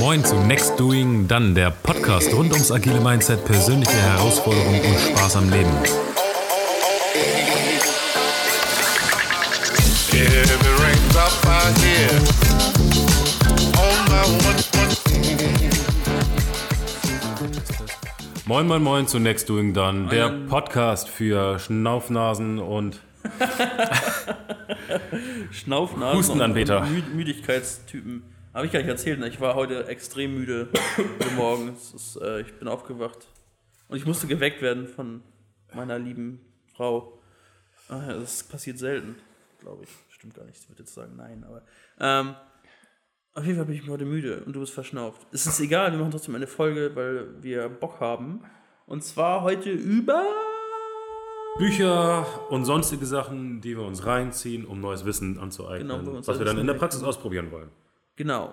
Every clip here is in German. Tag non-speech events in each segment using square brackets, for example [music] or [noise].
Moin zu Next Doing Dann, der Podcast rund ums agile Mindset, persönliche Herausforderungen und Spaß am Leben. Moin, moin, moin zu Next Doing Dann, der Podcast für Schnaufnasen und [laughs] Schnaufnasen Hustenanbeter. und Mü Müdigkeitstypen. Habe ich gar nicht erzählt, ne? ich war heute extrem müde heute [coughs] Morgen. Ist, äh, ich bin aufgewacht und ich musste geweckt werden von meiner lieben Frau. Ah, Das passiert selten, glaube ich. Stimmt gar nicht, ich würde jetzt sagen nein, aber ähm, auf jeden Fall bin ich heute müde und du bist verschnauft. Es ist egal, wir machen trotzdem eine Folge, weil wir Bock haben. Und zwar heute über Bücher und sonstige Sachen, die wir uns reinziehen, um neues Wissen anzueignen, Genau, was wir dann in der Praxis ausprobieren wollen. Genau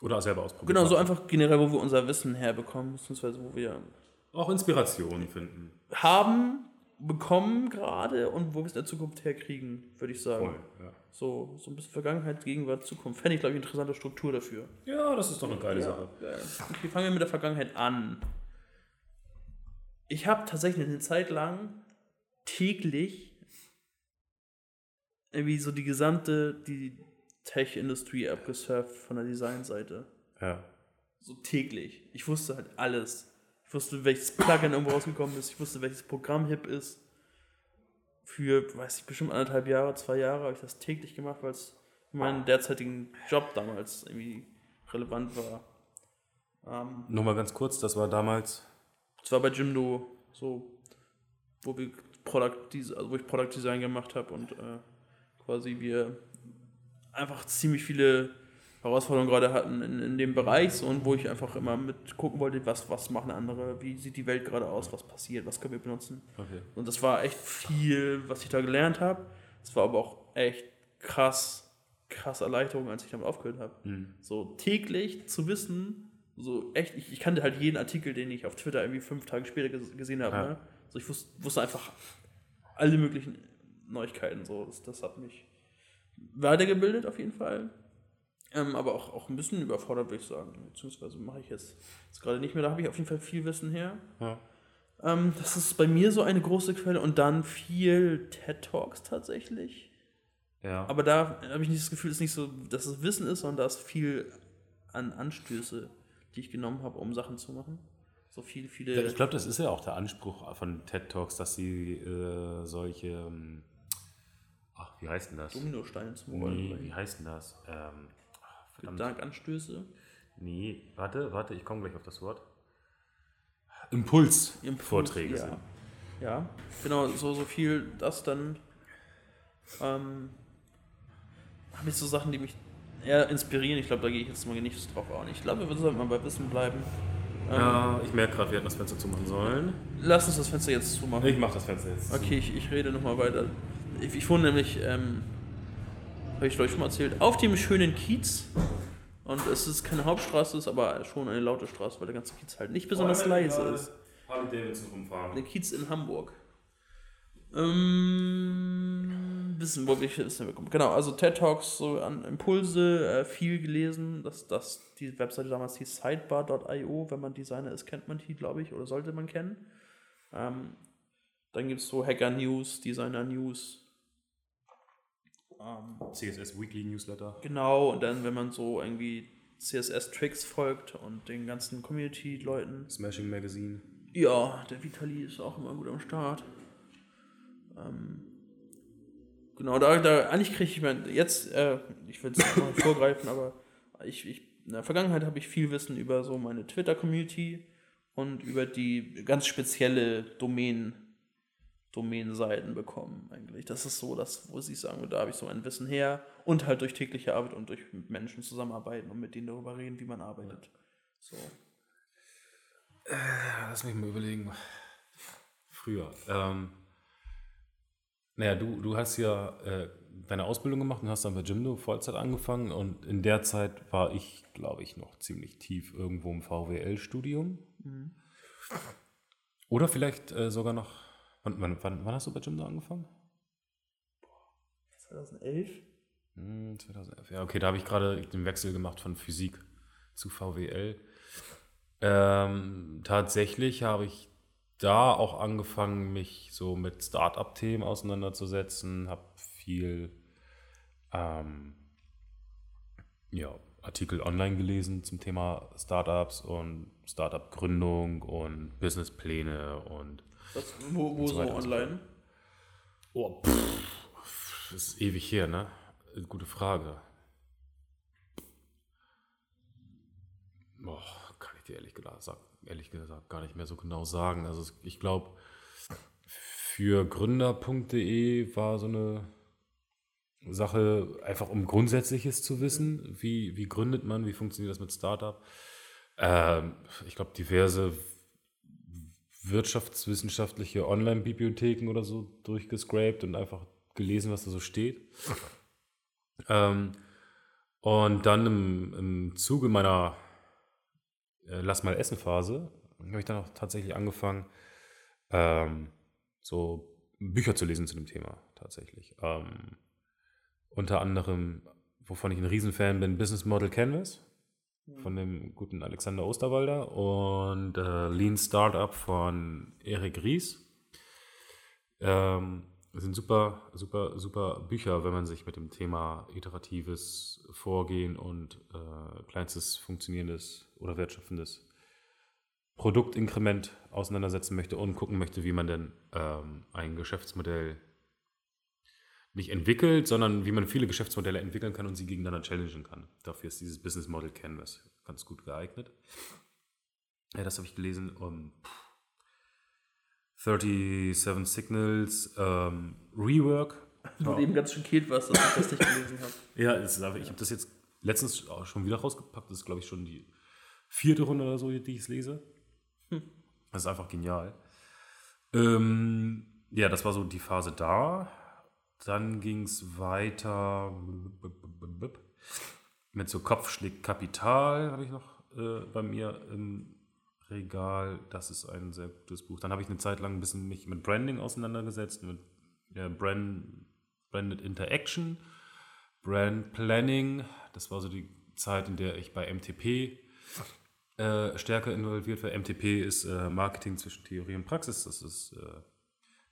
Oder selber ausprobieren. Genau, so einfach generell, wo wir unser Wissen herbekommen, beziehungsweise wo wir Auch Inspiration finden. haben, bekommen gerade und wo wir es in der Zukunft herkriegen, würde ich sagen. Voll, ja. So, so ein bisschen Vergangenheit, Gegenwart, Zukunft. Fände ich, glaube ich, eine interessante Struktur dafür. ja, das ist doch eine geile Sache. Geil. Okay, fangen wir mit der Vergangenheit an. Ich habe tatsächlich eine Zeit lang täglich irgendwie so die gesamte die Tech-Industrie abgesurft von der Designseite. Ja. So täglich. Ich wusste halt alles. Ich wusste, welches Plugin irgendwo rausgekommen ist. Ich wusste, welches Programm hip ist. Für, weiß ich, bestimmt anderthalb Jahre, zwei Jahre habe ich das täglich gemacht, weil es für meinen derzeitigen Job damals irgendwie relevant war. Ähm, Nur mal ganz kurz, das war damals. es war bei Jimdo so, wo wir Product, also wo ich Product Design gemacht habe und äh, quasi wir einfach ziemlich viele Herausforderungen gerade hatten in, in dem Bereich so, und wo ich einfach immer mit gucken wollte, was, was machen andere, wie sieht die Welt gerade aus, was passiert, was können wir benutzen. Okay. Und das war echt viel, was ich da gelernt habe. Es war aber auch echt krass, krass Erleichterung, als ich damit aufgehört habe. So täglich zu wissen, so echt, ich, ich kannte halt jeden Artikel, den ich auf Twitter irgendwie fünf Tage später ges gesehen habe. Ja. Ne? So ich wusste, wusste einfach alle möglichen Neuigkeiten. So. Das, das hat mich weitergebildet auf jeden Fall. Ähm, aber auch, auch ein bisschen überfordert, würde ich sagen. Beziehungsweise mache ich jetzt, jetzt gerade nicht mehr. Da habe ich auf jeden Fall viel Wissen her. Ja. Ähm, das ist bei mir so eine große Quelle und dann viel TED Talks tatsächlich. Ja. Aber da habe ich nicht das Gefühl, es ist nicht so, dass es Wissen ist, sondern da ist viel an Anstöße, die ich genommen habe, um Sachen zu machen. So viele, viele. ich glaube, das ist ja auch der Anspruch von TED Talks, dass sie äh, solche. ähm, Ach, wie heißt denn das? Dominosteine zum Nee, Rollen. wie heißt denn das? Ähm, verdammt. Gedankenanstöße. Nee, warte, warte, ich komme gleich auf das Wort. Impuls. Impuls, Vorträge ja. sind. Ja, genau, so, so viel das dann. Ähm, habe ich so Sachen, die mich eher inspirieren. Ich glaube, da gehe ich jetzt mal nicht drauf ein. Ich glaube, wir sollten mal bei Wissen bleiben. Ja, ich merke gerade, wir hätten das Fenster zumachen sollen. Lass uns das Fenster jetzt zumachen. Ich mache das Fenster jetzt. Okay, ich, ich rede nochmal weiter. Ich, ich wohne nämlich, ähm, habe ich glaube ich schon mal erzählt, auf dem schönen Kiez. Und es ist keine Hauptstraße, ist aber schon eine laute Straße, weil der ganze Kiez halt nicht besonders leise ist. Harley Davidson rumfahren. Der Kiez in Hamburg. Ähm, wissen, wo wir wissen wir kommen. Genau, also TED Talks, so an Impulse, äh, viel gelesen. Das, das, die Webseite damals hieß sidebar.io. Wenn man Designer ist, kennt man die, glaube ich, oder sollte man kennen. Ähm, dann gibt es so Hacker News, Designer News. Ähm, CSS Weekly Newsletter. genau, und dann, wenn man so irgendwie CSS-Tricks folgt und den ganzen Community-Leuten. Smashing Magazine. Ja, der Vitali ist auch immer gut am Start. Ähm, genau, da, da eigentlich kriege ich mein, jetzt, äh, ich will es nicht vorgreifen, aber ich, ich, in der Vergangenheit habe ich viel Wissen über so meine Twitter-Community und über die ganz spezielle Domain, Domänenseiten bekommen eigentlich. Das ist so das, wo ich sagen würde, da habe ich so mein Wissen her und halt durch tägliche Arbeit und durch mit Menschen zusammenarbeiten und mit denen darüber reden, wie man arbeitet. So. Lass mich mal überlegen. Früher. Ähm, naja, du, du hast ja äh, deine Ausbildung gemacht und hast dann bei Jimdo Vollzeit angefangen und in der Zeit war ich, glaube ich, noch ziemlich tief irgendwo im VWL-Studium. Oder vielleicht äh, sogar noch. Wann, wann, wann, wann hast du bei Jimdo angefangen? 2011? Hm, 2011. Ja, okay, da habe ich gerade den Wechsel gemacht von Physik zu VWL. Ähm, tatsächlich habe ich da auch angefangen, mich so mit Start-up-Themen auseinanderzusetzen, habe viel ähm, ja, Artikel online gelesen zum Thema Startups und Startup-Gründung und Businesspläne und Was, wo wo so so online? Oh, pff, das ist ewig her, ne? Gute Frage. Boah, kann ich dir ehrlich gesagt, sag- ehrlich gesagt gar nicht mehr so genau sagen. Also ich glaube, für gründer.de war so eine Sache, einfach um Grundsätzliches zu wissen. Wie, wie gründet man, wie funktioniert das mit Startup? Ähm, ich glaube, diverse wirtschaftswissenschaftliche Online-Bibliotheken oder so durchgescraped und einfach gelesen, was da so steht. Ähm, und dann im, im Zuge meiner äh, Lass mal essen Phase habe ich dann auch tatsächlich angefangen, ähm, so Bücher zu lesen zu dem Thema tatsächlich. Ähm, unter anderem, wovon ich ein Riesenfan bin, Business Model Canvas von dem guten Alexander Osterwalder und äh, Lean Startup von Erik Ries. Ähm, das sind super, super, super Bücher, wenn man sich mit dem Thema iteratives Vorgehen und äh, kleinstes funktionierendes oder wertschöpfendes Produktinkrement auseinandersetzen möchte und gucken möchte, wie man denn ähm, ein Geschäftsmodell nicht entwickelt, sondern wie man viele Geschäftsmodelle entwickeln kann und sie gegeneinander challengen kann. Dafür ist dieses Business Model Canvas ganz gut geeignet. Ja, das habe ich gelesen. Um, 37 Signals, ähm, Rework. Ich wurde eben ganz schockiert warst, dass ich das nicht gelesen habe. Ja, ist ich habe das jetzt letztens auch schon wieder rausgepackt. Das ist, glaube ich, schon die vierte Runde oder so, die ich es lese. Das ist einfach genial. Ähm, ja, das war so die Phase da. Dann ging es weiter mit so Kopfschläg Kapital, habe ich noch äh, bei mir im Regal. Das ist ein sehr gutes Buch. Dann habe ich eine Zeit lang ein bisschen mich mit Branding auseinandergesetzt, mit ja, Brand, Branded Interaction, Brand Planning. Das war so die Zeit, in der ich bei MTP äh, stärker involviert war. MTP ist äh, Marketing zwischen Theorie und Praxis. Das ist äh,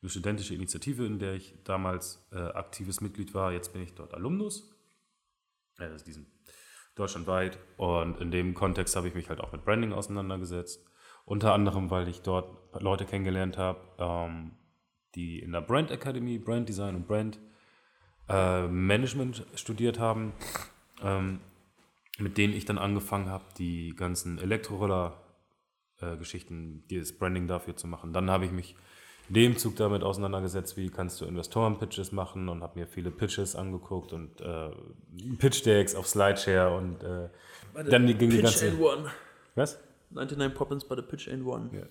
eine studentische Initiative, in der ich damals äh, aktives Mitglied war. Jetzt bin ich dort Alumnus. Ja, das ist diesen deutschlandweit. Und in dem Kontext habe ich mich halt auch mit Branding auseinandergesetzt. Unter anderem, weil ich dort Leute kennengelernt habe, ähm, die in der Brand Academy Brand Design und Brand äh, Management studiert haben, ähm, mit denen ich dann angefangen habe, die ganzen Elektroroller-Geschichten, das Branding dafür zu machen. Dann habe ich mich dem Zug damit auseinandergesetzt, wie kannst du Investoren-Pitches machen und habe mir viele Pitches angeguckt und äh, Pitch-Decks auf Slideshare und äh, dann ging die Pitch ganze... and One. Was? 99 Poppins bei der Pitch and One.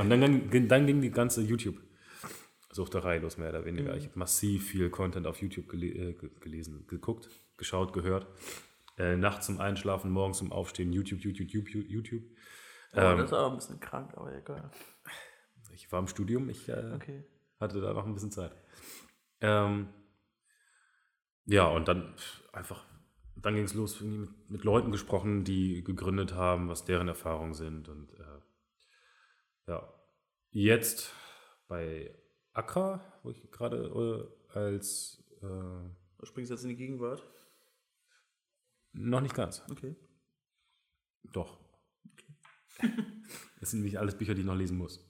Und dann, ging- dann ging die ganze YouTube-Suchterei los, mehr oder weniger. Ich habe massiv viel Content auf YouTube gele äh, ge- gelesen, geguckt, geschaut, gehört. Äh, nachts zum Einschlafen, morgens zum Aufstehen, YouTube, YouTube, YouTube, YouTube. Aber das ist aber ein bisschen krank, aber egal. Ich war im Studium, ich äh, Okay. hatte da noch ein bisschen Zeit. Ähm, ja, und dann einfach, dann ging es los, irgendwie mit, mit Leuten gesprochen, die gegründet haben, was deren Erfahrungen sind. Und äh, ja, jetzt bei Accra, wo ich gerade äh, als äh, Du springst jetzt in die Gegenwart. noch nicht ganz, Okay. doch. [laughs] Das sind nämlich alles Bücher, die ich noch lesen muss.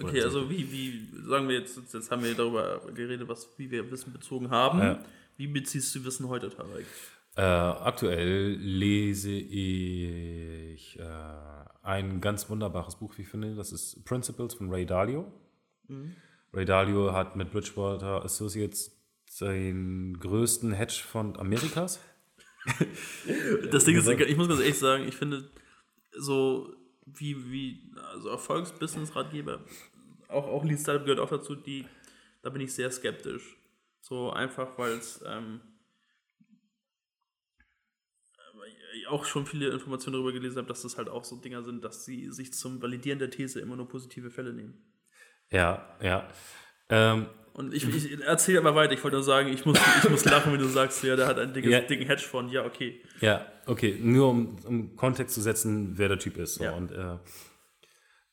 Okay, also wie, wie, sagen wir jetzt, jetzt haben wir darüber geredet, was, wie wir Wissen bezogen haben. Ja. Wie beziehst du Wissen heute, Tarek? Äh, aktuell lese ich äh, ein ganz wunderbares Buch, wie ich finde. Das ist Principles von Ray Dalio. Ray Dalio hat mit Bridgewater Associates den größten Hedgefonds Amerikas. [laughs] Das Ding ist, ich muss ganz ehrlich sagen, ich finde, so wie, wie also Erfolgsbusiness-Ratgeber, auch, auch Lean Startup gehört auch dazu, die, da bin ich sehr skeptisch. So einfach, weil es ähm, äh, auch schon viele Informationen darüber gelesen habe, dass das halt auch so Dinger sind, dass sie sich zum Validieren der These immer nur positive Fälle nehmen. Ja, ja. Ähm, Und ich, ich erzähle aber weiter. Ich wollte nur sagen, ich muss, ich muss lachen, wenn du sagst, ja, der hat einen dickes, Ja. dicken Hedgefonds. Ja, okay. Ja, okay, nur um, um Kontext zu setzen, wer der Typ ist. So. Ja. Und äh,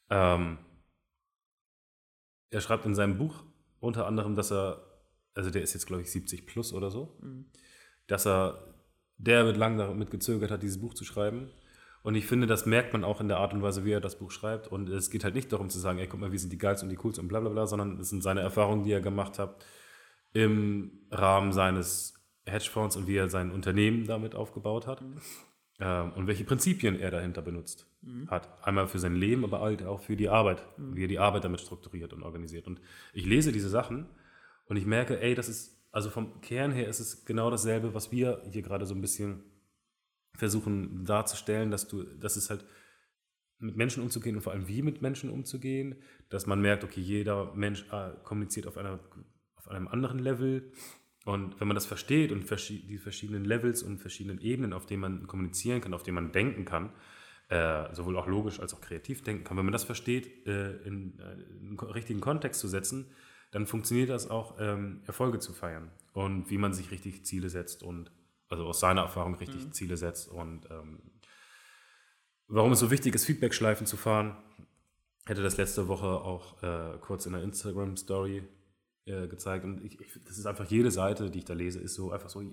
ähm, er schreibt in seinem Buch unter anderem, dass er, also der ist jetzt, glaube ich, 70 plus oder so, dass er, der wird lang damit gezögert hat, dieses Buch zu schreiben. Und ich finde, das merkt man auch in der Art und Weise, wie er das Buch schreibt. Und es geht halt nicht darum zu sagen, ey, guck mal, wir sind die geilsten und die coolsten und bla bla bla, sondern es sind seine Erfahrungen, die er gemacht hat im Rahmen seines Hedgefonds und wie er sein Unternehmen damit aufgebaut hat. Ähm, und welche Prinzipien er dahinter benutzt hat. Einmal für sein Leben, aber halt auch für die Arbeit, wie er die Arbeit damit strukturiert und organisiert. Und ich lese diese Sachen und ich merke, ey, das ist, also vom Kern her ist es genau dasselbe, was wir hier gerade so ein bisschen versuchen darzustellen, dass du, dass es halt mit Menschen umzugehen und vor allem wie mit Menschen umzugehen, dass man merkt, okay, jeder Mensch äh, kommuniziert auf, einer, auf einem anderen Level. Und wenn man das versteht und die verschiedenen Levels und verschiedenen Ebenen, auf denen man kommunizieren kann, auf denen man denken kann, äh, sowohl auch logisch als auch kreativ denken kann, wenn man das versteht, äh, in äh, einen ko- richtigen Kontext zu setzen, dann funktioniert das auch, ähm, Erfolge zu feiern und wie man sich richtig Ziele setzt und also aus seiner Erfahrung richtig Ziele setzt und ähm, warum es so wichtig ist, Feedback-Schleifen zu fahren. Hätte das letzte Woche auch äh, kurz in der Instagram-Story äh, gezeigt. Und ich, ich, das ist einfach jede Seite, die ich da lese, ist so einfach so.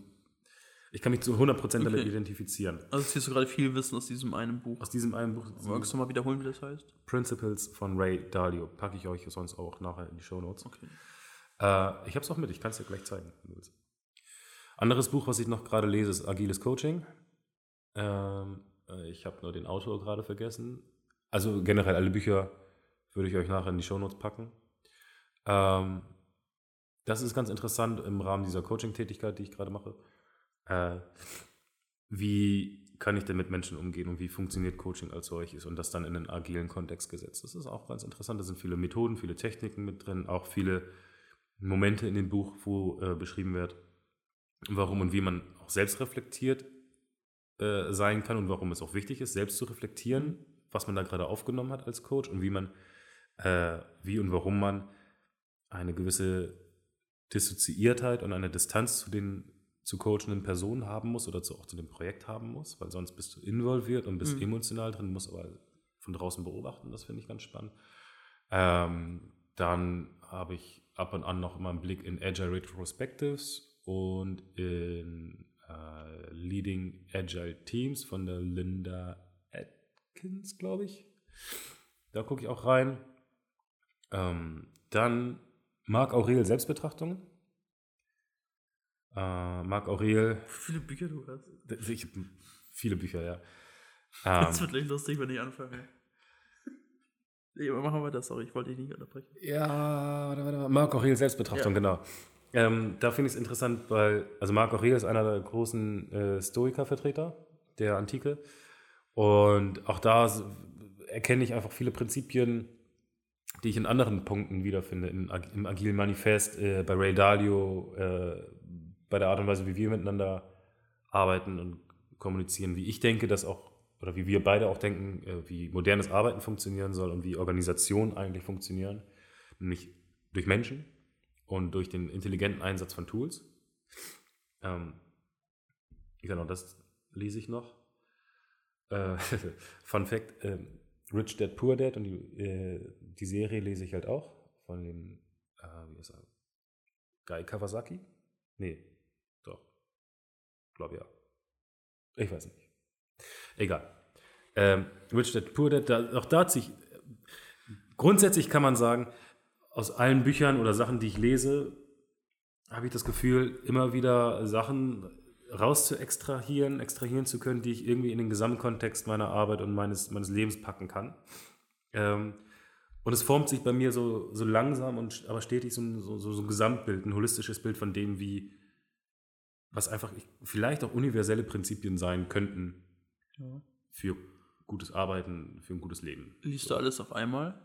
Ich kann mich zu 100% damit Okay. identifizieren. Also ziehst du gerade viel Wissen aus diesem einen Buch. Aus diesem einen Buch, Magst du mal wiederholen, wie das heißt? Principles von Ray Dalio, packe ich euch sonst auch nachher in die Show Notes. Okay. Äh, ich habe es auch mit, ich kann es dir gleich zeigen, wenn du willst. Anderes Buch, was ich noch gerade lese, ist Agiles Coaching. Ähm, äh, ich habe nur den Autor gerade vergessen. Also generell alle Bücher würde ich euch nachher in die Shownotes packen. Ähm, das ist ganz interessant im Rahmen dieser Coaching-Tätigkeit, die ich gerade mache. Äh, wie kann ich denn mit Menschen umgehen und wie funktioniert Coaching als solches und das dann in einen agilen Kontext gesetzt. Das ist auch ganz interessant. Da sind viele Methoden, viele Techniken mit drin, auch viele Momente in dem Buch, wo äh, beschrieben wird, warum und wie man auch selbst reflektiert äh, sein kann und warum es auch wichtig ist, selbst zu reflektieren, was man da gerade aufgenommen hat als Coach und wie man, äh, wie und warum man eine gewisse Dissoziiertheit und eine Distanz zu den zu coachenden Personen haben muss oder zu, auch zu dem Projekt haben muss, weil sonst bist du involviert und bist Mhm. emotional drin, musst aber von draußen beobachten, das finde ich ganz spannend. Ähm, dann habe ich ab und an noch immer einen Blick in Agile Retrospectives und in äh, Leading Agile Teams von der Linda Atkins, glaube ich. Da gucke ich auch rein. Ähm, dann Marc Aurel Selbstbetrachtungen. Äh, Marc Aurel, Wie viele Bücher du hast. ich, viele Bücher, ja. [laughs] Das Ähm, wird gleich lustig, wenn ich anfange. Nee, machen wir das, sorry, ich wollte dich nicht unterbrechen. Ja, warte, warte, warte. Marc Aurel Selbstbetrachtung, genau. Ähm, da finde ich es interessant, weil, also Marc Aurel ist einer der großen äh, Stoiker-Vertreter der Antike. Und auch da erkenne ich einfach viele Prinzipien, die ich in anderen Punkten wiederfinde. In, Im Agilen Manifest, äh, bei Ray Dalio, äh, bei der Art und Weise, wie wir miteinander arbeiten und kommunizieren, wie ich denke, dass auch, oder wie wir beide auch denken, äh, wie modernes Arbeiten funktionieren soll und wie Organisationen eigentlich funktionieren, nämlich durch Menschen und durch den intelligenten Einsatz von Tools. Ähm, genau, das lese ich noch. Äh, [laughs] Fun Fact: ähm, Rich Dad Poor Dad und die, äh, die Serie lese ich halt auch von dem, äh, wie ist er? Guy Kawasaki? Nee, doch. Glaube ja. Ich weiß nicht. Egal. Ähm, Rich Dad Poor Dad, da, auch da hat sich, grundsätzlich kann man sagen, aus allen Büchern oder Sachen, die ich lese, habe ich das Gefühl, immer wieder Sachen raus zu extrahieren, extrahieren zu können, die ich irgendwie in den Gesamtkontext meiner Arbeit und meines, meines Lebens packen kann. Ähm, und es formt sich bei mir so, so langsam und aber stetig so ein, so, so so ein Gesamtbild, ein holistisches Bild von dem, wie, was einfach vielleicht auch universelle Prinzipien sein könnten für gutes Arbeiten, für ein gutes Leben. Liest du alles auf einmal?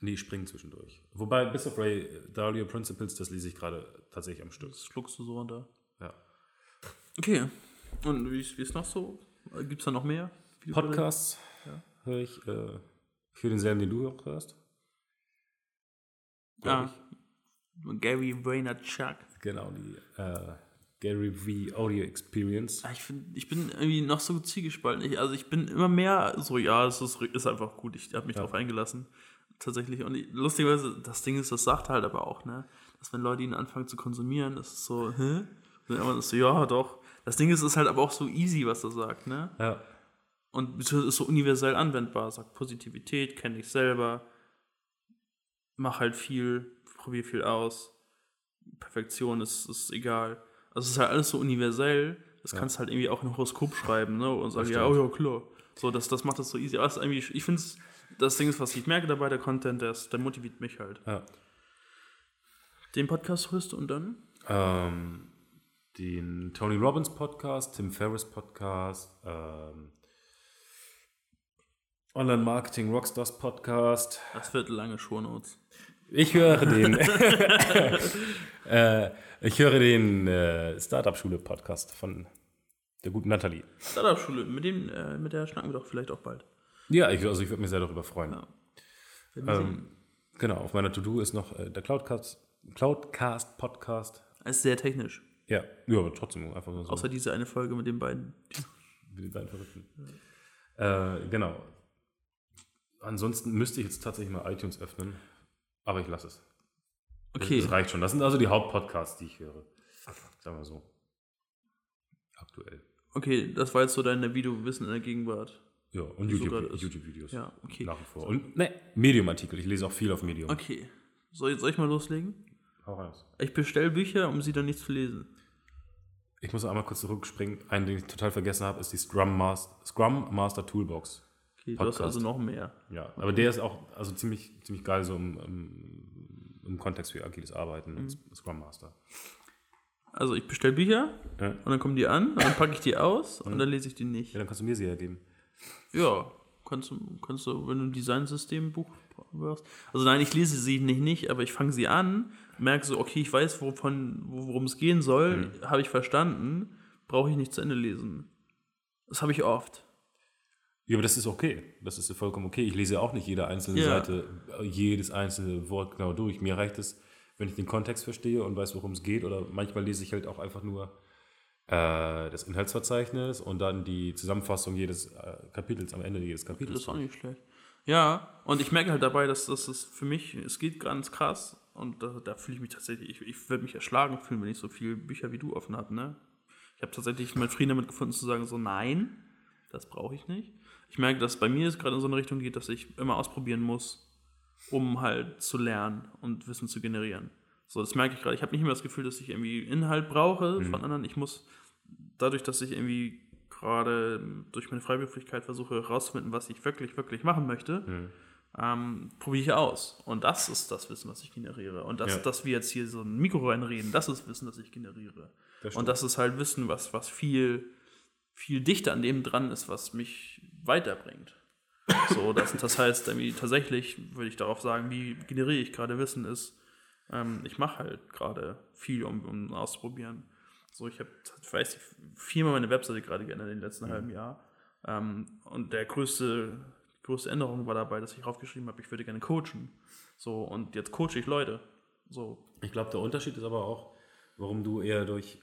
Nee, ich springe zwischendurch. Wobei, bis auf Ray Dalio Principles, das lese ich gerade tatsächlich am Stück. Das schluckst du so runter. Ja. Okay. Und wie ist wie ist noch so? Gibt es da noch mehr? Podcasts höre ich. Äh, für denselben, den du auch hörst. Ja. ich. Gary Vaynerchuk. Genau, die äh, Gary V Audio Experience. Ah, Ich, find, ich bin irgendwie noch so zielgespalten. Ich, also ich bin immer mehr so, ja, es ist, ist einfach gut. Ich habe mich drauf eingelassen. Tatsächlich. Und lustigerweise, das Ding ist, das sagt halt aber auch, ne? Dass wenn Leute ihn anfangen zu konsumieren, ist so, hä? Und dann ist so, ja, doch. Das Ding ist, es ist halt aber auch so easy, was er sagt, ne? Ja. Und es ist so universell anwendbar. Sagt Positivität, kenn dich selber, mach halt viel, probier viel aus. Perfektion ist, ist egal. Also es ist halt alles so universell. Das kannst du halt irgendwie auch in Horoskop schreiben, ne? Und sagen, ja, oh ja, klar. So, das, das macht das so easy. Aber es ist irgendwie, ich finde das Ding ist, was ich merke dabei, der Content, der, ist, der motiviert mich halt. ja. Den Podcast hörst du und dann? Ähm, den Tony Robbins Podcast, Tim Ferriss Podcast, ähm, Online Marketing Rockstars Podcast. Das wird lange Shownotes. Ich höre den. [laughs] [laughs] äh, ich höre den äh, Startup Schule Podcast von der guten Nathalie. Startup-Schule, mit, dem, äh, mit der schnacken wir doch vielleicht auch bald. Ja, ich, also ich würde mich sehr darüber freuen. Ja. Ähm, genau, auf meiner To-Do ist noch äh, der Cloudcast, Cloudcast Podcast. Es ist sehr technisch. Ja, ja, aber trotzdem einfach nur so. Außer diese eine Folge mit den beiden. Wie die beiden Verrückten. Äh, genau. Ansonsten müsste ich jetzt tatsächlich mal iTunes öffnen, aber ich lasse es. Das- Okay. Das reicht schon. Das sind also die Hauptpodcasts, die ich höre. Sagen wir so. Aktuell. Okay, das war jetzt so deine Videowissen in der Gegenwart. Ja, und So YouTube-. YouTube-Videos. Ja, okay. Nach wie vor. Und ne, Medium-Artikel. Ich lese auch viel auf Medium. Okay. Soll, soll ich mal loslegen? Hau raus. Ich bestelle Bücher, um sie dann nicht zu lesen. Ich muss einmal kurz zurückspringen. Einen, den ich total vergessen habe, ist die Scrum Master, Scrum Master Toolbox. Okay, du hast Podcast. also noch mehr. Ja, aber der ist auch also ziemlich, ziemlich geil so im, im, im Kontext für agiles Arbeiten Mhm. und Scrum Master. Also ich bestelle Bücher Ja. und dann kommen die an, und dann packe ich die aus und dann lese ich die nicht. Ja, dann kannst du mir sie hergeben. Ja, kannst du, kannst du, wenn du ein Designsystembuch brauchst. Also nein, ich lese sie nicht, nicht, aber ich fange sie an, merke so, okay, ich weiß, wovon, worum es gehen soll, habe ich verstanden, brauche ich nicht zu Ende lesen. Das habe ich oft. Ja, aber das ist okay. Das ist vollkommen okay. Ich lese auch nicht jede einzelne Ja. Seite, jedes einzelne Wort genau durch. Mir reicht es, wenn ich den Kontext verstehe und weiß, worum es geht. Oder manchmal lese ich halt auch einfach nur äh, das Inhaltsverzeichnis und dann die Zusammenfassung jedes äh, Kapitels am Ende jedes Das Kapitels. ist auch nicht schlecht. Ja, und ich merke halt dabei, dass das ist für mich, es geht ganz krass und da, da fühle ich mich tatsächlich, ich, ich würde mich erschlagen fühlen, wenn ich so viele Bücher wie du offen habe, ne? Ich habe tatsächlich meinen Frieden damit gefunden zu sagen, so nein, das brauche ich nicht. Ich merke, dass bei mir es gerade in so eine Richtung geht, dass ich immer ausprobieren muss, um halt zu lernen und Wissen zu generieren. So, das merke ich gerade. Ich habe nicht mehr das Gefühl, dass ich irgendwie Inhalt brauche von anderen. Ich muss dadurch, dass ich irgendwie gerade durch meine Freiberuflichkeit versuche herauszufinden, was ich wirklich, wirklich machen möchte, ähm, probiere ich aus. Und das ist das Wissen, was ich generiere. Und das, Ja. dass wir jetzt hier so ein Mikro reinreden, das ist Wissen, das ich generiere. Das Und das ist halt Wissen, was, was viel, viel dichter an dem dran ist, was mich weiterbringt. So, das, das heißt, irgendwie tatsächlich würde ich darauf sagen, wie generiere ich gerade Wissen ist, ähm, ich mache halt gerade viel, um, um auszuprobieren. So, ich habe, weiß ich, viermal meine Webseite gerade geändert in den letzten halben Jahr. Ähm, und der größte, die größte Änderung war dabei, dass ich draufgeschrieben habe, ich würde gerne coachen. So, und jetzt coache ich Leute. So, Ich glaube, der Unterschied ist aber auch, warum du eher durch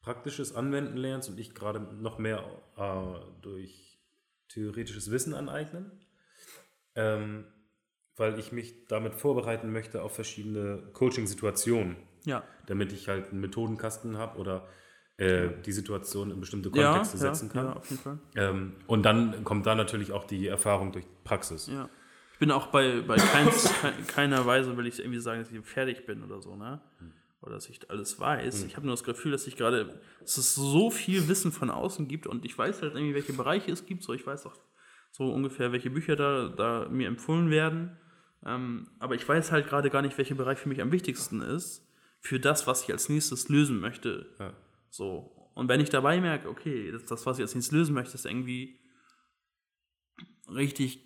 praktisches Anwenden lernst und ich gerade noch mehr äh, durch theoretisches Wissen aneignen. Ähm, weil ich mich damit vorbereiten möchte auf verschiedene Coaching-Situationen, ja. damit ich halt einen Methodenkasten habe oder äh, die Situation in bestimmte Ja, Kontexte ja, setzen kann. ja, auf jeden Fall. Ähm, und dann kommt da natürlich auch die Erfahrung durch Praxis. Ja. Ich bin auch bei, bei keins, [laughs] kei- keiner Weise, will ich irgendwie sagen, dass ich fertig bin oder so, ne? Oder dass ich alles weiß. Ich habe nur das Gefühl, dass ich gerade, dass es so viel Wissen von außen gibt und ich weiß halt irgendwie, welche Bereiche es gibt. So, ich weiß auch so ungefähr, welche Bücher da, da mir empfohlen werden. Ähm, aber ich weiß halt gerade gar nicht, welcher Bereich für mich am wichtigsten ist, für das, was ich als nächstes lösen möchte. Ja. So. Und wenn ich dabei merke, okay, das, das was ich als nächstes lösen möchte, ist irgendwie richtig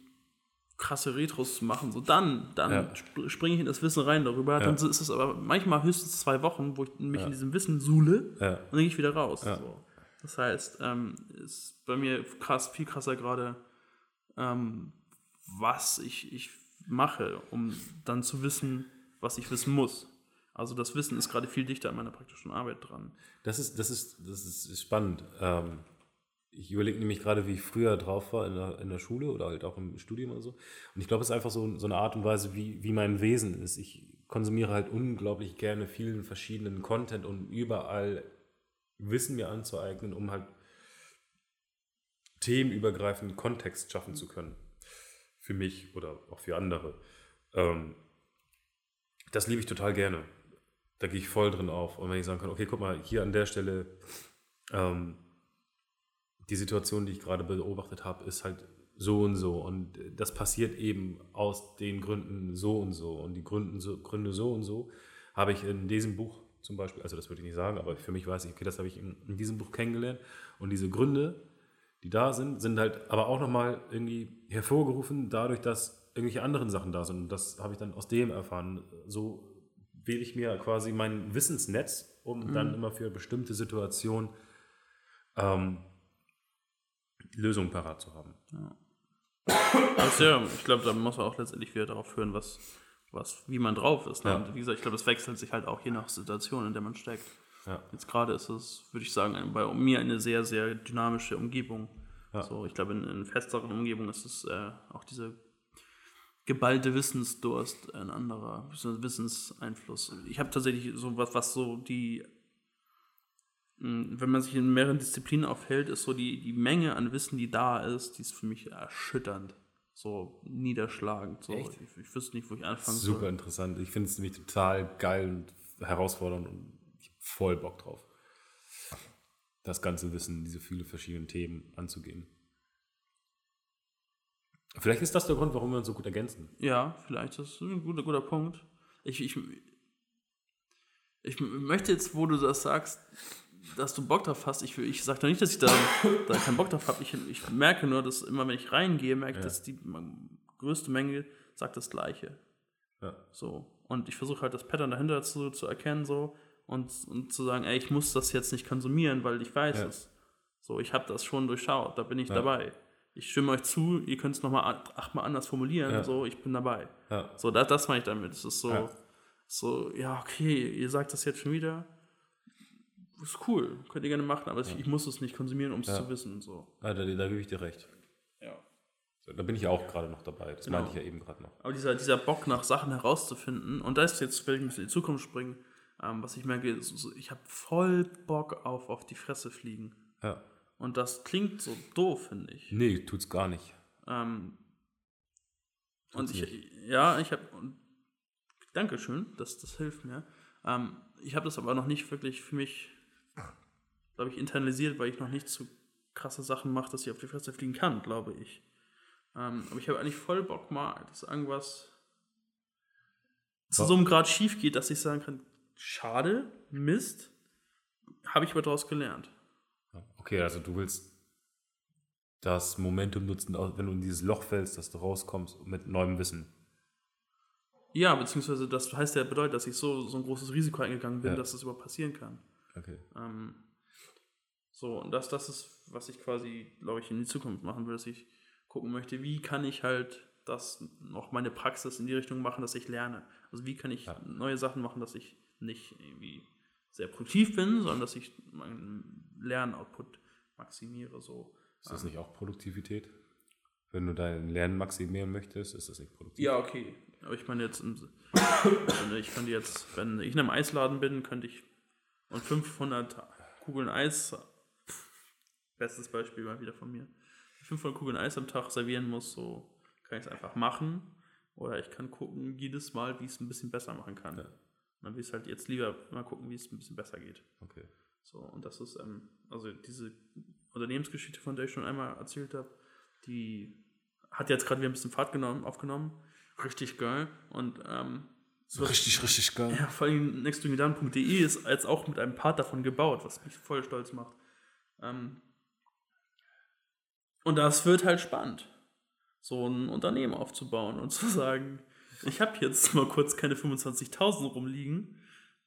krasse Retros zu machen, so dann, dann Ja. sp springe ich in das Wissen rein darüber. Ja. Dann ist es aber manchmal höchstens zwei Wochen, wo ich mich in diesem Wissen suhle Ja. und dann gehe ich wieder raus. Ja. So. Das heißt, ähm, ist bei mir krass, viel krasser gerade, ähm, was ich, ich mache, um dann zu wissen, was ich wissen muss. Also das Wissen ist gerade viel dichter an meiner praktischen Arbeit dran. Das ist, das ist, das ist spannend. Ähm, ich überlege nämlich gerade, wie ich früher drauf war in der, in der Schule oder halt auch im Studium oder so. Und ich glaube, es ist einfach so, so eine Art und Weise, wie, wie mein Wesen ist. Ich konsumiere halt unglaublich gerne vielen verschiedenen Content und überall Wissen mir anzueignen, um halt themenübergreifenden Kontext schaffen zu können. Für mich oder auch für andere. Ähm, das liebe ich total gerne. Da gehe ich voll drin auf. Und wenn ich sagen kann, okay, guck mal, hier an der Stelle, ähm, die Situation, die ich gerade beobachtet habe, ist halt so und so. Und das passiert eben aus den Gründen so und so. Und die Gründen so, Gründe so und so habe ich in diesem Buch zum Beispiel, also das würde ich nicht sagen, aber für mich weiß ich, okay, das habe ich in, in diesem Buch kennengelernt. Und diese Gründe, die da sind, sind halt aber auch nochmal irgendwie hervorgerufen dadurch, dass irgendwelche anderen Sachen da sind. Und das habe ich dann aus dem erfahren. So wähle ich mir quasi mein Wissensnetz, um dann immer für bestimmte Situationen ähm, Lösungen parat zu haben. Also ja, ich glaube, da muss man auch letztendlich wieder darauf hören, was, was, wie man drauf ist. Ne? Ja. Und wie gesagt, ich glaube, das wechselt sich halt auch je nach Situation, in der man steckt. Ja. Jetzt gerade ist es, würde ich sagen, bei mir eine sehr, sehr dynamische Umgebung. Ja. So, ich glaube, in, in festeren Umgebungen ist es äh, auch diese geballte Wissensdurst ein anderer Wissenseinfluss. Ich habe tatsächlich so was, was so die, mh, wenn man sich in mehreren Disziplinen aufhält, ist so die, die Menge an Wissen, die da ist, die ist für mich erschütternd. So niederschlagend. So. Echt? Ich, ich wüsste nicht, wo ich anfangen Super soll. interessant. Ich finde es nämlich total geil und herausfordernd und voll Bock drauf. Das ganze Wissen, diese viele verschiedenen Themen anzugehen. Vielleicht ist das der Grund, warum wir uns so gut ergänzen. Ja, vielleicht ist das ein guter, guter Punkt. Ich, ich, ich möchte jetzt, wo du das sagst, dass du Bock drauf hast, ich, ich sage doch nicht, dass ich da, da keinen Bock drauf habe. Ich, ich merke nur, dass immer, wenn ich reingehe, merke ich, dass die größte Menge sagt das Gleiche. Ja. So. Und ich versuche halt das Pattern dahinter zu, zu erkennen, so und, und zu sagen, ey, ich muss das jetzt nicht konsumieren, weil ich weiß Ja. es. So, ich habe das schon durchschaut, da bin ich Ja. dabei. Ich stimme euch zu, ihr könnt es nochmal achtmal anders formulieren, Ja. so, ich bin dabei. Ja. So, das, das meine ich damit. Es ist so, Ja. so, ja, okay, ihr sagt das jetzt schon wieder. Ist cool, könnt ihr gerne machen, aber ich, ich muss es nicht konsumieren, um es zu wissen. So. Da, da gebe ich dir recht. Ja. So, Da bin ich auch gerade noch dabei. Das Genau. meinte ich ja eben gerade noch. Aber dieser, dieser Bock nach Sachen herauszufinden, und da ist jetzt, wenn ich ein bisschen in die Zukunft springen, ähm, was ich merke, ist, ich habe voll Bock auf auf die Fresse fliegen. Ja. Und das klingt so doof, finde ich. Nee, tut's gar nicht. Ähm, und ich, ja, ich habe, Dankeschön, das, das hilft mir. Ähm, ich habe das aber noch nicht wirklich für mich, glaube ich, internalisiert, weil ich noch nicht so krasse Sachen mache, dass ich auf die Fresse fliegen kann, glaube ich. Ähm, aber ich habe eigentlich voll Bock mal, dass irgendwas zu so einem Grad schief geht, dass ich sagen kann, schade, Mist, habe ich aber daraus gelernt. Okay, also du willst das Momentum nutzen, wenn du in dieses Loch fällst, dass du rauskommst mit neuem Wissen. Ja, beziehungsweise das heißt ja bedeutet, dass ich so, so ein großes Risiko eingegangen bin, Ja. dass das überhaupt passieren kann. Okay. Ähm, so, und das, das ist, was ich quasi, glaube ich, in die Zukunft machen will, dass ich gucken möchte, wie kann ich halt das noch meine Praxis in die Richtung machen, dass ich lerne. Also wie kann ich Ja. neue Sachen machen, dass ich nicht irgendwie sehr produktiv bin, sondern dass ich meinen Lernoutput maximiere. So. Ist das nicht auch Produktivität? Wenn du dein Lernen maximieren möchtest, ist das nicht produktiv? Ja, okay. Aber ich meine jetzt, wenn ich könnte jetzt, wenn ich in einem Eisladen bin, könnte ich und 500 Kugeln Eis, bestes Beispiel mal wieder von mir, 500 Kugeln Eis am Tag servieren muss, so kann ich es einfach machen. Oder ich kann gucken jedes Mal, wie ich es ein bisschen besser machen kann. Ja. Und dann will ich halt jetzt lieber mal gucken, wie es ein bisschen besser geht. Okay. So, und das ist, ähm, also diese Unternehmensgeschichte, von der ich schon einmal erzählt habe, die hat jetzt gerade wieder ein bisschen Fahrt genommen, aufgenommen. Richtig geil. Und ähm, So richtig, richtig geil. ja, vor allem nextdomidan.de ist jetzt auch mit einem Part davon gebaut, was mich voll stolz macht. Ähm, und das wird halt spannend, so ein Unternehmen aufzubauen und zu sagen, ich habe jetzt mal kurz keine 25.000 rumliegen,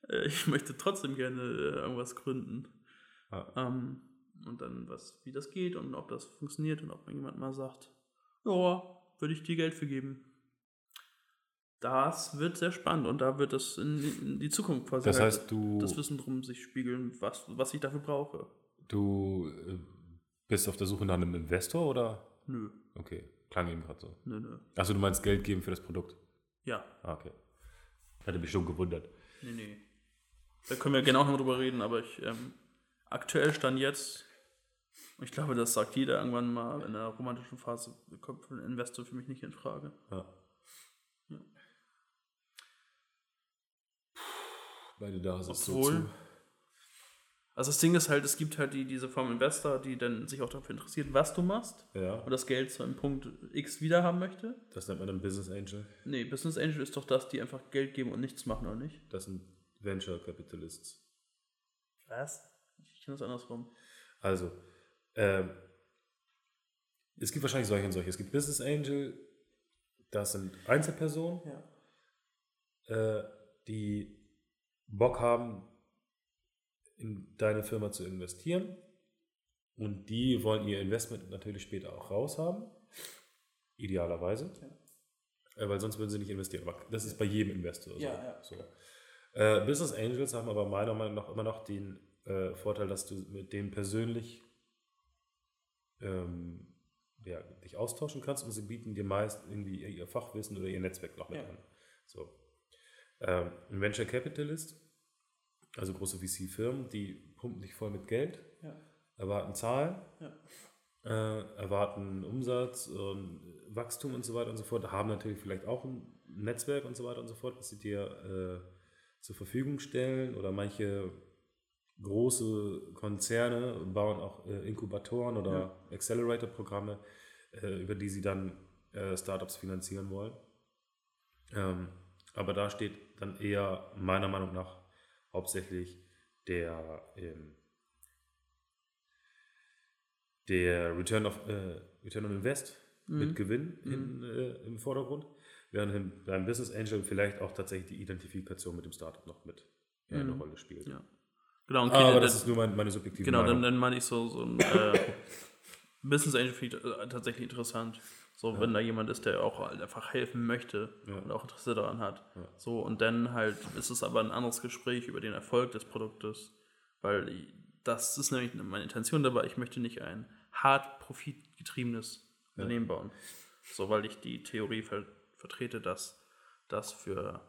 äh, ich möchte trotzdem gerne äh, irgendwas gründen. Ja. Ähm, und dann, was, wie das geht und ob das funktioniert und ob mir jemand mal sagt, ja, würde ich dir Geld für geben. das wird sehr spannend und da wird in, die- in die Zukunft quasi Das halt heißt, du- das Wissen drum sich spiegeln, was, was ich dafür brauche. Du äh, bist auf der Suche nach einem Investor oder? Nö, Okay, klang eben gerade so. nö, nö. Achso, du meinst Geld geben für das Produkt. Ja, Ah, okay. Hätte mich schon gewundert. nee, nee. Da können wir gerne auch noch drüber reden, aber ich ähm, aktuell stand jetzt, und ich glaube, das sagt jeder irgendwann mal in der romantischen Phase, kommt ein Investor für mich nicht in Frage. Ja. Meine Nase ist so Obwohl- zu. Also das Ding ist halt, es gibt halt die, diese Form Investor, die dann sich auch dafür interessiert, was du machst Ja, und das Geld zu einem Punkt X wieder haben möchte. das nennt man dann Business Angel. Nee, Business Angel ist doch das, die einfach Geld geben und nichts machen, oder nicht? Das sind Venture Capitalists. Was? Ich kenne das andersrum. Also, ähm, es gibt wahrscheinlich solche und solche. Es gibt Business Angel, das sind Einzelpersonen, Ja. äh, die Bock haben, in deine Firma zu investieren. Und die wollen ihr Investment natürlich später auch raushaben. Idealerweise. Äh, weil sonst würden sie nicht investieren. Aber das ist bei jedem Investor so. Ja, ja. so. Äh, Business Angels haben aber meiner Meinung nach immer noch den äh, Vorteil, dass du mit denen persönlich ähm, ja, dich austauschen kannst und sie bieten dir meist irgendwie ihr Fachwissen oder ihr Netzwerk noch mit Ja. an. So. Ähm, ein Venture Capitalist, also große VC-Firmen, die pumpen dich voll mit Geld, Ja. erwarten Zahlen, Ja. äh, erwarten Umsatz und Wachstum und so weiter und so fort, haben natürlich vielleicht auch ein Netzwerk und so weiter und so fort, was sie dir äh, zur Verfügung stellen oder manche große Konzerne bauen auch äh, Inkubatoren oder Accelerator-Programme, äh, über die sie dann äh, Startups finanzieren wollen. Ähm, aber da steht dann eher meiner Meinung nach hauptsächlich der, ähm, der Return, of, äh, Return on Invest mit Gewinn in, äh, im Vordergrund, während im- beim Business Angel vielleicht auch tatsächlich die Identifikation mit dem Startup noch mit äh, eine Rolle spielt. Ja. Genau, okay, Aber dann- das ist nur mein, meine subjektive Genau, dann, Meinung. dann meine ich so, so ein äh, [laughs] Business Angel ich äh, tatsächlich interessant. So, wenn da jemand ist, der auch halt einfach helfen möchte und auch Interesse daran hat. So, und dann halt ist es aber ein anderes Gespräch über den Erfolg des Produktes, weil ich- das ist nämlich meine Intention dabei. Ich möchte nicht ein hart profitgetriebenes Unternehmen bauen. So, weil ich die Theorie ver vertrete, dass das für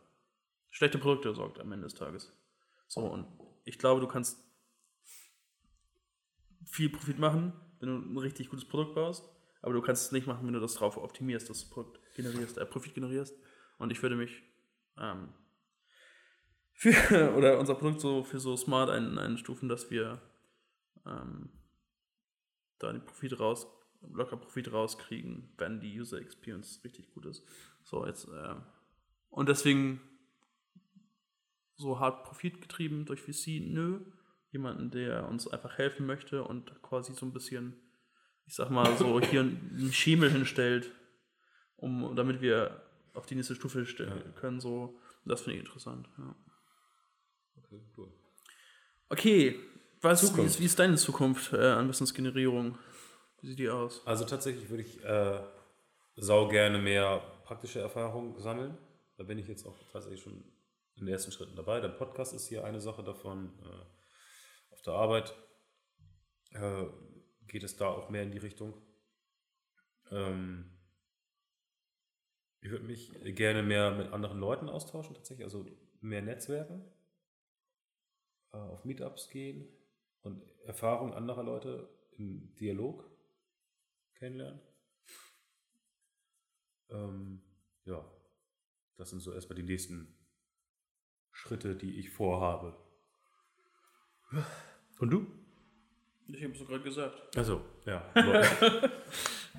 schlechte Produkte sorgt am Ende des Tages. So, und ich glaube, du kannst viel Profit machen, wenn du ein richtig gutes Produkt baust, aber du kannst es nicht machen, wenn du das drauf optimierst, dass du Produkt generierst, äh, Profit generierst. Und ich würde mich ähm, für [laughs] oder unser Produkt so für so smart ein, einstufen, dass wir ähm, da den Profit raus, locker Profit rauskriegen, wenn die User Experience richtig gut ist. So, jetzt, äh, und deswegen so hart Profit getrieben durch VC, nö. Jemanden, der uns einfach helfen möchte und quasi so ein bisschen, ich sag mal, so hier einen Schemel hinstellt, um, damit wir auf die nächste Stufe stellen können. So, das finde ich interessant. Ja. Okay, cool. Okay, was, wie, ist, wie ist deine Zukunft äh, an Wissensgenerierung? Wie sieht die aus? Also tatsächlich würde ich äh, sau gerne mehr praktische Erfahrung sammeln. Da bin ich jetzt auch tatsächlich schon in den ersten Schritten dabei. Der Podcast ist hier eine Sache davon. Äh, auf der Arbeit äh, geht es da auch mehr in die Richtung. Ähm, ich würde mich gerne mehr mit anderen Leuten austauschen, tatsächlich, also mehr Netzwerken, äh, auf Meetups gehen und Erfahrungen anderer Leute im Dialog kennenlernen. Ähm, ja, das sind so erstmal die nächsten Schritte, die ich vorhabe. Und du? Ich habe es so gerade gesagt. Also, [laughs] ja.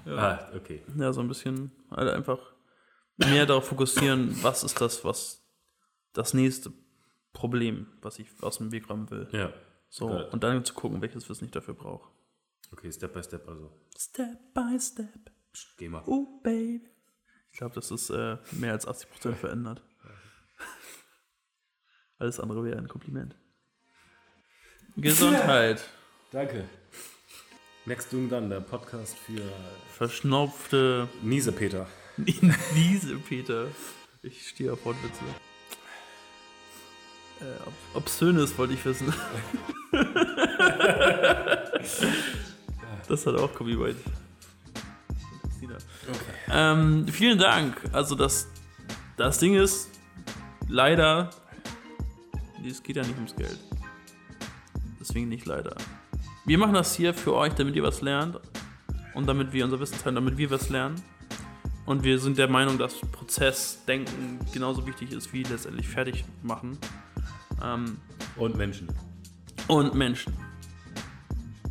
Ah, okay. Ja, so ein bisschen halt einfach mehr darauf fokussieren, was ist das, was das nächste Problem, was ich aus dem Weg räumen will. Ja. So, it. und dann zu gucken, welches Wissen ich dafür brauche. Okay, Step by Step also. Step by step. Psst, geh mal. Oh, baby. Ich glaube, das ist äh, mehr als 80% verändert. [laughs] Alles andere wäre ein Kompliment. Gesundheit. Danke. Next Doing Dann, der Podcast für Verschnupfte Niesepeter. Wiese, [laughs] Peter. Ich stehe auf Wortwitze. Äh, ob, obszönes wollte ich wissen. [laughs] das hat auch Copyright. Ähm, vielen Dank. Also das, das Ding ist, leider, es geht ja nicht ums Geld. Deswegen nicht leider. Wir machen das hier für euch, damit ihr was lernt und damit wir unser Wissen teilen, damit wir was lernen. Und wir sind der Meinung, dass Prozessdenken genauso wichtig ist wie letztendlich fertig machen. Ähm, Und Menschen. und Menschen.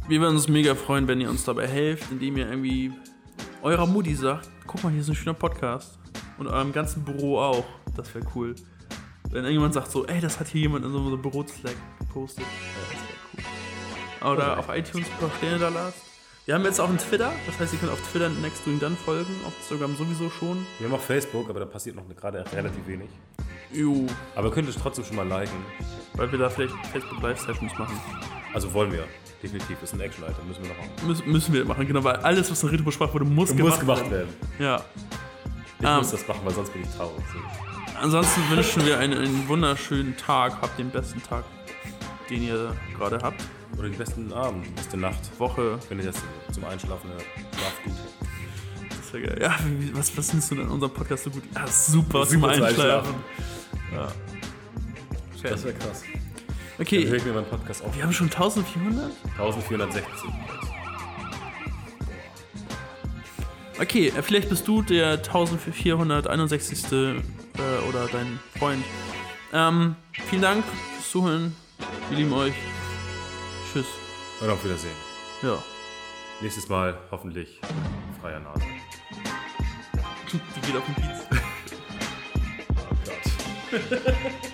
Wir würden uns mega freuen, wenn ihr uns dabei helft, indem ihr irgendwie eurer Mutti sagt, guck mal, hier ist ein schöner Podcast. Und eurem ganzen Büro auch. Das wäre cool. Wenn irgendjemand sagt so, ey, das hat hier jemand in so einem Büro-Slack gepostet. Oder auf iTunes ein paar Sterne da lasst. Wir haben jetzt auch einen Twitter, das heißt, ihr könnt auf Twitter Next Doing Done folgen, auf Instagram sowieso schon. Wir haben auch Facebook, aber da passiert noch gerade relativ wenig. Jo, Aber könnt ihr trotzdem schon mal liken. weil wir da vielleicht Facebook Live-Sessions machen. Also wollen wir. Definitiv. Ist ein Action-Item. Müssen wir noch machen. Müssen, müssen wir machen, genau, weil alles, was in Rito besprochen wurde, muss, Muss gemacht werden. Ja. Ich Ähm. muss das machen, weil sonst bin ich traurig. So. Ansonsten wünschen wir einen, einen wunderschönen Tag. Habt den besten Tag, den ihr gerade habt. Oder die besten Abend, die beste Nacht. Woche. Wenn ihr das zum Einschlafen hört. Schlaf gut. Das ist ja geil. Ja, was, was findest du denn an unserem Podcast so gut? Ja, super, Super zum Einschlafen. Ja. Das wäre krass. Dann höre Okay, ich mir meinen Podcast auf. wir haben schon 1400? 1460. Okay, äh, vielleicht bist du der 1461. Äh, oder dein Freund. Ähm, vielen Dank fürs Zuhören. Wir lieben euch. Tschüss. Und auf Wiedersehen. Ja. Nächstes Mal hoffentlich freier Nase. Die geht auf den Kiez. [laughs] Oh Gott. [laughs]